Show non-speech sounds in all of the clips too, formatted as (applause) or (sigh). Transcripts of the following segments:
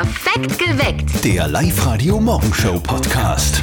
Perfekt geweckt. Der Live-Radio-Morgenshow-Podcast.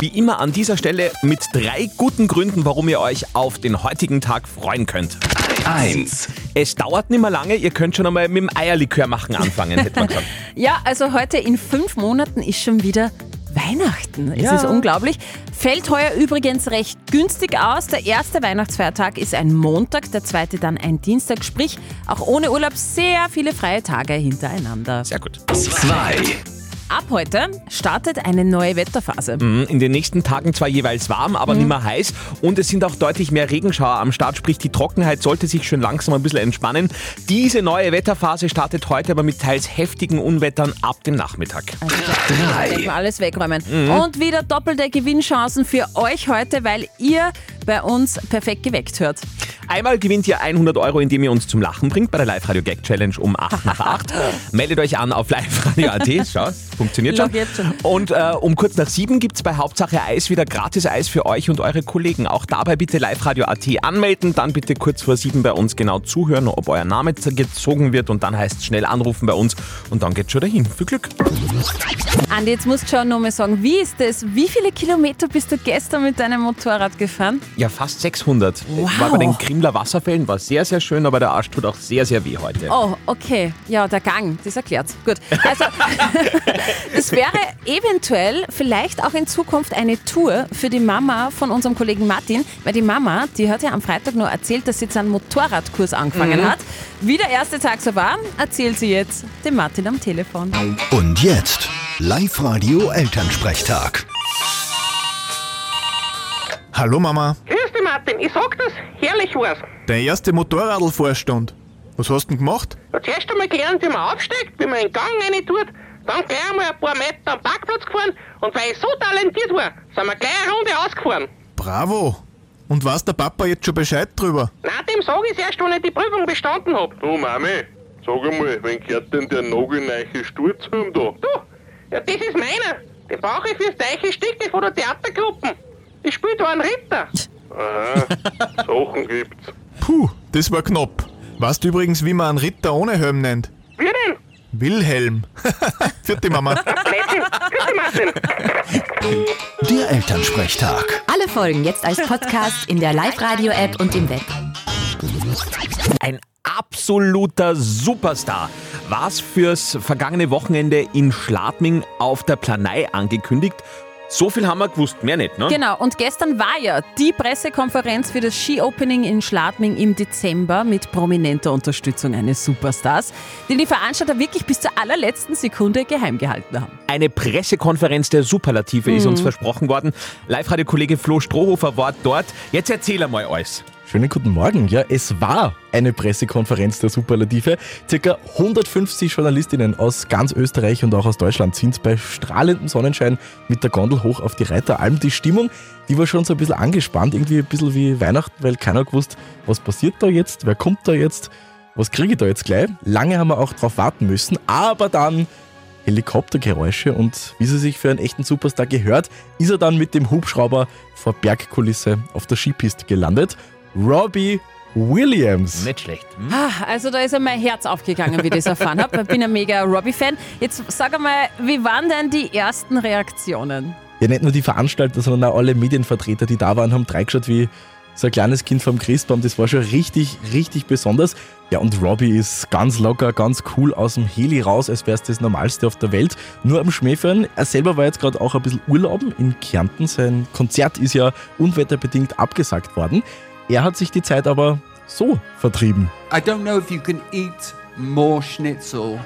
Wie immer an dieser Stelle mit drei guten Gründen, warum ihr euch auf den heutigen Tag freuen könnt. 1. Es dauert nicht mehr lange, ihr könnt schon einmal mit dem Eierlikör machen anfangen, hätte man gesagt. (laughs) Ja, also heute in fünf Monaten ist schon wieder Weihnachten. Es Ja. ist unglaublich. Fällt heuer übrigens recht günstig aus. Der erste Weihnachtsfeiertag ist ein Montag, der zweite dann ein Dienstag. Sprich, auch ohne Urlaub sehr viele freie Tage hintereinander. Sehr gut. 2. Ab heute startet eine neue Wetterphase. Mhm, In den nächsten Tagen zwar jeweils warm, aber Mhm. nicht mehr heiß und es sind auch deutlich mehr Regenschauer am Start, sprich die Trockenheit sollte sich schon langsam ein bisschen entspannen. Diese neue Wetterphase startet heute aber mit teils heftigen Unwettern ab dem Nachmittag. Also wir alles wegräumen. Und wieder doppelte Gewinnchancen für euch heute, weil ihr bei uns perfekt geweckt hört. Einmal gewinnt ihr 100 Euro, indem ihr uns zum Lachen bringt bei der Live-Radio Gag Challenge um 8 nach (laughs) 8. Meldet euch an auf liveradio.at. (laughs) Schau, funktioniert schon. Schon. Und äh, um kurz nach 7 gibt es bei Hauptsache Eis wieder gratis Eis für euch und eure Kollegen. Auch dabei bitte liveradio.at anmelden, dann bitte kurz vor 7 bei uns genau zuhören, ob euer Name gezogen wird und dann heißt es schnell anrufen bei uns und dann geht's schon dahin. Viel Glück. Andi, jetzt musst du schon noch mal sagen, wie ist das? Wie viele Kilometer bist du gestern mit deinem Motorrad gefahren? Ja, fast 600. Wow. War bei den Krimler Wasserfällen, war sehr, sehr schön, aber der Arsch tut auch sehr, sehr weh heute. Oh, okay. Ja, der Gang, das erklärt's. Gut. Also, (laughs) es wäre eventuell vielleicht auch in Zukunft eine Tour für die Mama von unserem Kollegen Martin, weil die Mama, die hat ja am Freitag nur erzählt, dass sie jetzt einen Motorradkurs angefangen hat. Wie der erste Tag so war, erzählt sie jetzt dem Martin am Telefon. Und jetzt Live-Radio Elternsprechtag. Hallo Mama, Grüß dich, Martin. Ich sag das, herrlich war's. dein erste Motorradl-Vorstand. Was hast du denn gemacht? Ja, Zuerst einmal gelernt, wie man aufsteigt, wie man in den Gang rein tut, dann gleich einmal ein paar Meter am Parkplatz gefahren und weil ich so talentiert war, sind wir gleich eine Runde ausgefahren. Bravo! Und weiß der Papa jetzt schon Bescheid drüber? Nein, dem sag ich erst, wenn ich die Prüfung bestanden hab. Du Mami, sag einmal, wen gehört denn der nagelneiche Sturzhum da? Du, ja, das ist meiner. Den brauche ich fürs Teiche Stücke von der Theatergruppe. Ich spiel da einen Ritter. Aha, Sachen gibt's. Puh, das war knapp. Weißt du übrigens, wie man einen Ritter ohne Helm nennt? Wie denn? Wilhelm. (laughs) Vierte Mama. Dich, Martin. Der Elternsprechtag. Alle Folgen jetzt als Podcast in der Live-Radio-App und im Web. Ein absoluter Superstar. War's fürs vergangene Wochenende in Schladming auf der Planei angekündigt. So viel haben wir gewusst, mehr nicht, ne? Genau, und gestern war ja die Pressekonferenz für das Ski-Opening in Schladming im Dezember mit prominenter Unterstützung eines Superstars, den die Veranstalter wirklich bis zur allerletzten Sekunde geheim gehalten haben. Eine Pressekonferenz der Superlative ist uns versprochen worden. Live-Radio-Kollege Flo Strohofer war dort. Jetzt erzähl einmal alles. Schönen guten Morgen. Ja, es war eine Pressekonferenz der Superlative. Circa 150 Journalistinnen aus ganz Österreich und auch aus Deutschland sind bei strahlendem Sonnenschein mit der Gondel hoch auf die Reiteralm. Die Stimmung, die war schon so ein bisschen angespannt, irgendwie ein bisschen wie Weihnachten, weil keiner gewusst, was passiert da jetzt, wer kommt da jetzt, was kriege ich da jetzt gleich. Lange haben wir auch drauf warten müssen, aber dann Helikoptergeräusche und wie sie sich für einen echten Superstar gehört, ist er dann mit dem Hubschrauber vor Bergkulisse auf der Skipiste gelandet. Robbie Williams. Nicht schlecht. Hm? Ah, Also da ist ja mein Herz aufgegangen, wie ich das erfahren habe. Ich bin ein mega Robbie-Fan. Jetzt sag einmal, wie waren denn die ersten Reaktionen? Ja, nicht nur die Veranstalter, sondern auch alle Medienvertreter, die da waren, haben reingeschaut wie so ein kleines Kind vom Christbaum. Das war schon richtig, richtig besonders. Ja, und Robbie ist ganz locker, ganz cool aus dem Heli raus, als wäre es das Normalste auf der Welt. Nur am Schmähfahren. Er selber war jetzt gerade auch ein bisschen Urlauben in Kärnten. Sein Konzert ist ja unwetterbedingt abgesagt worden. Er hat sich die Zeit aber so vertrieben. I don't know if you can eat more schnitzel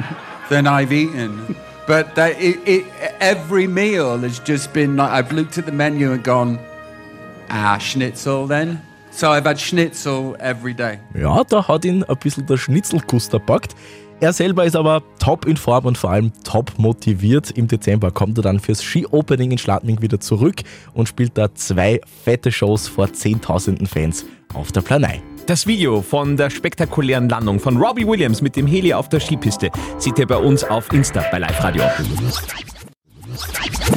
(laughs) than I've eaten, but that it, it, every meal has just been like I've looked at the menu and gone, ah, schnitzel then. So I've had schnitzel every day. Ja, da hat ihn ein bisschen der Schnitzelkuster packt. Er selber ist aber top in Form und vor allem top motiviert. Im Dezember kommt er dann fürs Ski-Opening in Schladming wieder zurück und spielt da zwei fette Shows vor Zehntausenden Fans auf der Planei. Das Video von der spektakulären Landung von Robbie Williams mit dem Heli auf der Skipiste seht ihr bei uns auf Insta bei Live Radio.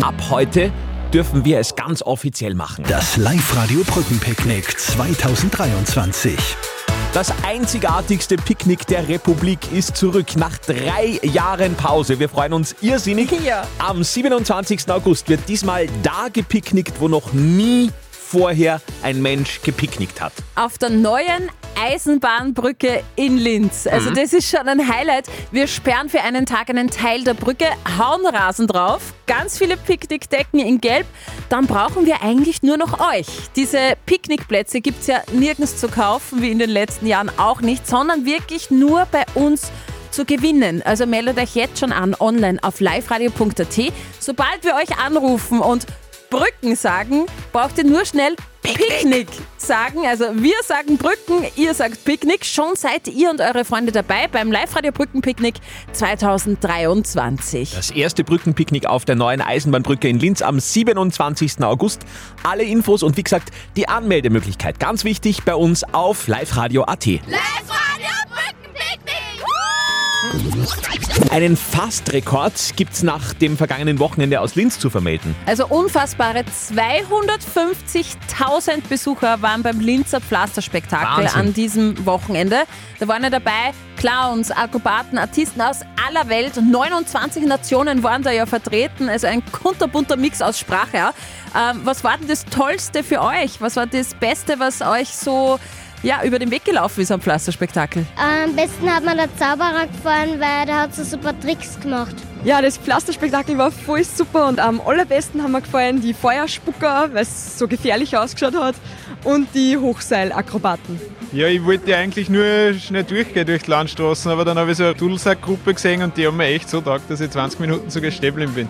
Ab heute dürfen wir es ganz offiziell machen. Das Live-Radio Brückenpicknick 2023. Das einzigartigste Picknick der Republik ist zurück nach drei Jahren Pause. Wir freuen uns irrsinnig. Ja. Am 27. August wird diesmal da gepicknickt, wo noch nie vorher ein Mensch gepicknickt hat. Auf der neuen Eisenbahnbrücke in Linz. Also das ist schon ein Highlight. Wir sperren für einen Tag einen Teil der Brücke, hauen Rasen drauf, ganz viele Picknickdecken in Gelb. Dann brauchen wir eigentlich nur noch euch. Diese Picknickplätze gibt es ja nirgends zu kaufen, wie in den letzten Jahren auch nicht, sondern wirklich nur bei uns zu gewinnen. Also meldet euch jetzt schon an online auf liveradio.at. Sobald wir euch anrufen und Brücken sagen, braucht ihr nur schnell Picknick sagen. Also wir sagen Brücken, ihr sagt Picknick. Schon seid ihr und eure Freunde dabei beim Live-Radio Brückenpicknick 2023. Das erste Brückenpicknick auf der neuen Eisenbahnbrücke in Linz am 27. August. Alle Infos und wie gesagt, die Anmeldemöglichkeit ganz wichtig bei uns auf liveradio.at. Einen Fastrekord gibt's nach dem vergangenen Wochenende aus Linz zu vermelden. Also unfassbare 250.000 Besucher waren beim Linzer Pflasterspektakel Wahnsinn. an diesem Wochenende. Da waren ja dabei Clowns, Akrobaten, Artisten aus aller Welt. 29 Nationen waren da ja vertreten. Also ein kunterbunter Mix aus Sprache. Ja. Ähm, was war denn das Tollste für euch? Was war das Beste, was euch so ja, über den Weg gelaufen ist am Pflasterspektakel? Am besten hat mir der Zauberer gefallen, weil der hat so super Tricks gemacht. Ja, das Pflasterspektakel war voll super und am allerbesten haben mir gefallen die Feuerspucker, weil es so gefährlich ausgeschaut hat, und die Hochseilakrobaten. Ja, ich wollte eigentlich nur schnell durchgehen durch die Landstraßen, aber dann habe ich so eine Dudelsack-Gruppe gesehen und die haben mir echt so taugt, dass ich 20 Minuten sogar stehen geblieben bin.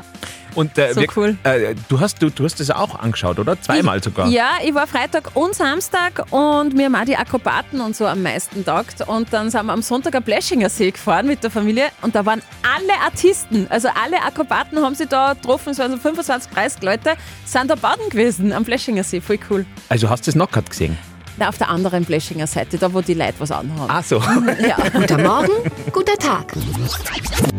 Und äh, So wir- cool. Äh, du, hast, du, du hast das auch angeschaut, oder? Zweimal sogar. Ja, ich war Freitag und Samstag und mir haben auch die Akrobaten und so am meisten taugt. Und dann sind wir am Sonntag am Bleschinger See gefahren mit der Familie und da waren alle Artisten, also alle Akrobaten haben sie da getroffen, es waren so 25, 30 Leute, sind da baden gewesen am Bleschinger See, voll cool. Also hast du das Knockout gesehen? Na, auf der anderen Bleschinger Seite, da wo die Leute was anhaben. Ach so. (laughs) Ja. Guter Morgen, guter Tag.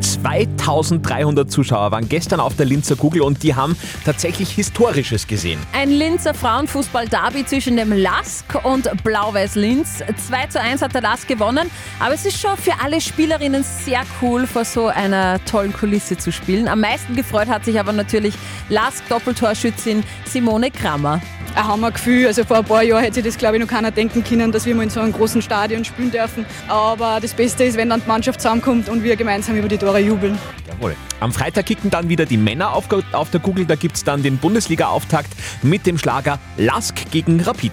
2300 Zuschauer waren gestern auf der Linzer Google und die haben tatsächlich Historisches gesehen. Ein Linzer Frauenfußball-Derby zwischen dem LASK und Blau-Weiß Linz. 2 zu 1 hat der LASK gewonnen, aber es ist schon für alle Spielerinnen sehr cool, vor so einer tollen Kulisse zu spielen. Am meisten gefreut hat sich aber natürlich LASK-Doppeltorschützin Simone Krammer. Ein Hammergefühl. Also vor ein paar Jahren hätte sich das, glaube ich, noch keiner denken können, dass wir mal in so einem großen Stadion spielen dürfen. Aber das Beste ist, wenn dann die Mannschaft zusammenkommt und wir gemeinsam über die Tore jubeln. Jawohl. Am Freitag kicken dann wieder die Männer auf, auf der Google. Da gibt es dann den Bundesliga-Auftakt mit dem Schlager Lask gegen Rapid.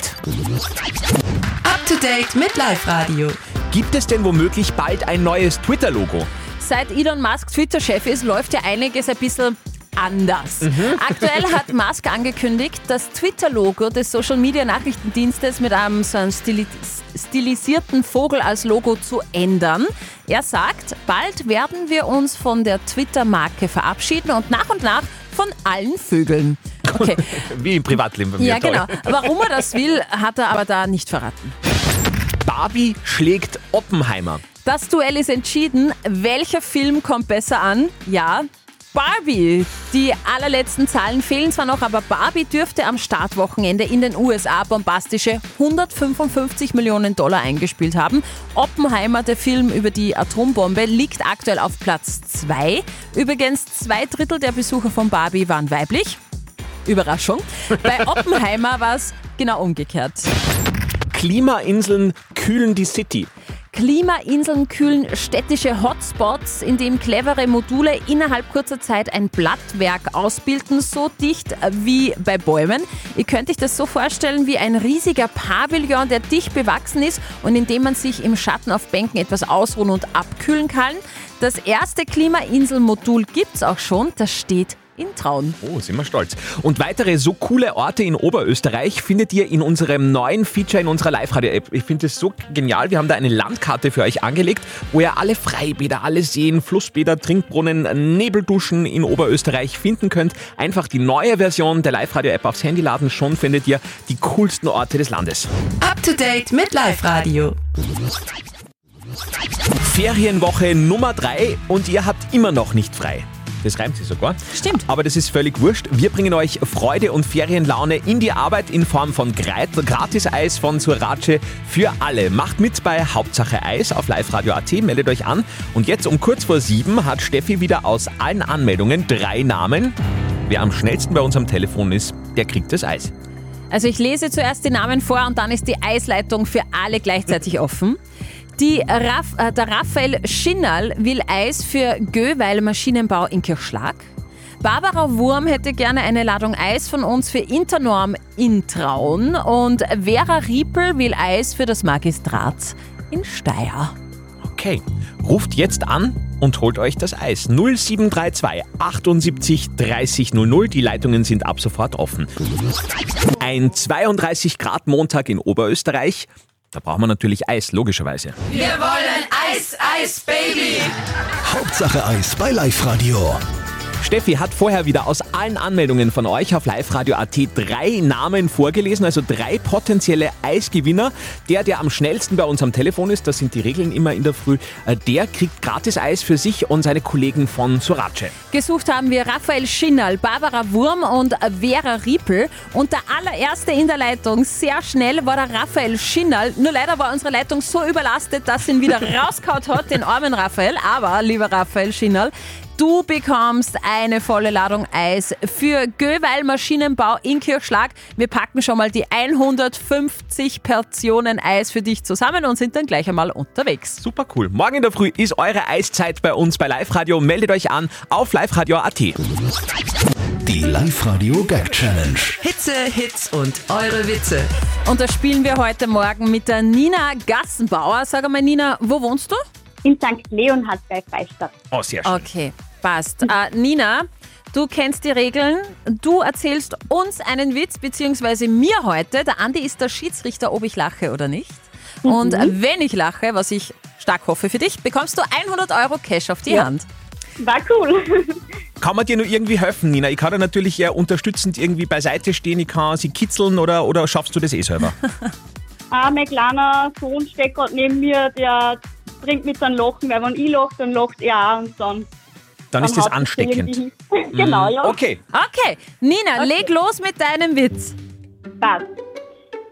Up to date mit Live Radio. Gibt es denn womöglich bald ein neues Twitter-Logo? Seit Elon Musk Twitter-Chef ist, läuft ja einiges ein bisschen anders. Aktuell hat Musk angekündigt, das Twitter-Logo des Social-Media-Nachrichtendienstes mit einem so einem stili stilisierten Vogel als Logo zu ändern. Er sagt, bald werden wir uns von der Twitter-Marke verabschieden und nach und nach von allen Vögeln. Okay. (laughs) Wie im Privatleben bei mir. Ja, toll. genau. Warum er das will, hat er aber da nicht verraten. Barbie schlägt Oppenheimer. Das Duell ist entschieden. Welcher Film kommt besser an? Ja, Barbie. Die allerletzten Zahlen fehlen zwar noch, aber Barbie dürfte am Startwochenende in den USA bombastische 155 Millionen Dollar eingespielt haben. Oppenheimer, der Film über die Atombombe, liegt aktuell auf Platz 2. Übrigens, zwei Drittel der Besucher von Barbie waren weiblich. Überraschung. Bei (laughs) Oppenheimer war es genau umgekehrt. Klimainseln kühlen die City. Klimainseln kühlen städtische Hotspots, in dem clevere Module innerhalb kurzer Zeit ein Blattwerk ausbilden, so dicht wie bei Bäumen. Ihr könnt euch das so vorstellen wie ein riesiger Pavillon, der dicht bewachsen ist und in dem man sich im Schatten auf Bänken etwas ausruhen und abkühlen kann. Das erste Klimainselmodul gibt's auch schon, das steht in Traun. Oh, sind wir stolz. Und weitere so coole Orte in Oberösterreich findet ihr in unserem neuen Feature in unserer Live-Radio-App. Ich finde es so genial. Wir haben da eine Landkarte für euch angelegt, wo ihr alle Freibäder, alle Seen, Flussbäder, Trinkbrunnen, Nebelduschen in Oberösterreich finden könnt. Einfach die neue Version der Live-Radio-App aufs Handy laden. Schon findet ihr die coolsten Orte des Landes. Up to date mit Live Radio. Ferienwoche Nummer 3 und ihr habt immer noch nicht frei. Das reimt sich sogar. Stimmt. Aber das ist völlig wurscht. Wir bringen euch Freude und Ferienlaune in die Arbeit in Form von Gratis-Eis von Surace für alle. Macht mit bei Hauptsache Eis auf liveradio.at, meldet euch an. Und jetzt um kurz vor sieben hat Steffi wieder aus allen Anmeldungen drei Namen. Wer am schnellsten bei uns am Telefon ist, der kriegt das Eis. Also ich lese zuerst die Namen vor und dann ist die Eisleitung für alle gleichzeitig offen. Raff, äh, der Raphael Schinnal will Eis für Göweil Maschinenbau in Kirchschlag. Barbara Wurm hätte gerne eine Ladung Eis von uns für Internorm in Traun. Und Vera Riepel will Eis für das Magistrat in Steyr. Okay, ruft jetzt an und holt euch das Eis. 0732 78 30 00. Die Leitungen sind ab sofort offen. Ein 32 Grad Montag in Oberösterreich. Da braucht man natürlich Eis, logischerweise. Wir wollen Eis, Eis, Baby. Hauptsache Eis bei Live Radio. Steffi hat vorher wieder aus allen Anmeldungen von euch auf liveradio.at drei Namen vorgelesen, also drei potenzielle Eisgewinner. Der, der am schnellsten bei uns am Telefon ist, das sind die Regeln immer in der Früh, äh, der kriegt gratis Eis für sich und seine Kollegen von Surace. Gesucht haben wir Raphael Schinnal, Barbara Wurm und Vera Riepel. Und der allererste in der Leitung, sehr schnell, war der Raphael Schinnal. Nur leider war unsere Leitung so überlastet, dass ihn wieder (laughs) rausgehauen hat, den armen Raphael. Aber, lieber Raphael Schinnal, Du bekommst eine volle Ladung Eis für Göweil Maschinenbau in Kirchschlag. Wir packen schon mal die 150 Portionen Eis für dich zusammen und sind dann gleich einmal unterwegs. Super cool. Morgen in der Früh ist eure Eiszeit bei uns bei Live Radio. Meldet euch an auf liveradio.at. Die Live Radio Gag Challenge. Hitze, Hits und eure Witze. Und das spielen wir heute Morgen mit der Nina Gassenbauer. Sag einmal, Nina, wo wohnst du? In St. Leonhard bei Freistadt. Oh, sehr schön. Okay, passt. Äh, Nina, du kennst die Regeln. Du erzählst uns einen Witz, beziehungsweise mir heute. Der Andi ist der Schiedsrichter, ob ich lache oder nicht. Und wenn ich lache, was ich stark hoffe für dich, bekommst du 100 Euro Cash auf die Ja. Hand. War cool. (laughs) Kann man dir nur irgendwie helfen, Nina? Ich kann dir natürlich eher unterstützend irgendwie beiseite stehen, ich kann sie kitzeln oder, oder schaffst du das eh selber? (laughs) Ah, mein kleiner Sohn steht gerade neben mir, der bringt mit seinem Lachen, weil wenn ich lache, dann lacht er auch und dann. Dann ist das ansteckend. (laughs) genau, ja. Okay. Okay, Nina, leg los mit deinem Witz. Passt.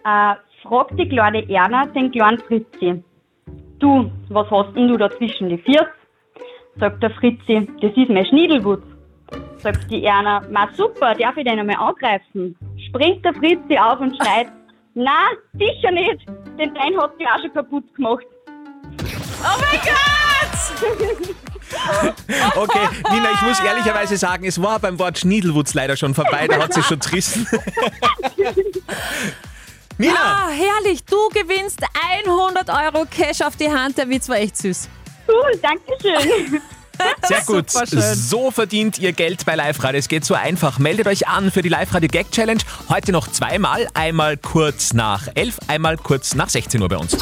Äh, fragt die kleine Erna den kleinen Fritzi. Du, was hast denn du da zwischen die Viers? Sagt der Fritzi, das ist mein Schniedelwutz. Sagt die Erna, ma super, darf ich den einmal angreifen? Springt der Fritzi auf und schreit, (laughs) na, sicher nicht, denn dein hat die auch schon kaputt gemacht. Oh mein Gott! (laughs) Okay, Nina, ich muss ehrlicherweise sagen, es war beim Wort Schniedelwutz leider schon vorbei, da hat sie schon trissen. (laughs) Nina! Ah, herrlich, du gewinnst 100 Euro Cash auf die Hand. Der Witz war echt süß. Cool, danke schön. (laughs) Sehr gut. So verdient ihr Geld bei Live Radio. Es geht so einfach. Meldet euch an für die Live Radio Gag Challenge. Heute noch zweimal. Einmal kurz nach 11, einmal kurz nach 16 Uhr bei uns.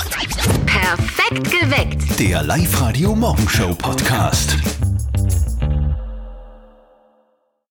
Perfekt geweckt. Der Live Radio Morgenshow Podcast.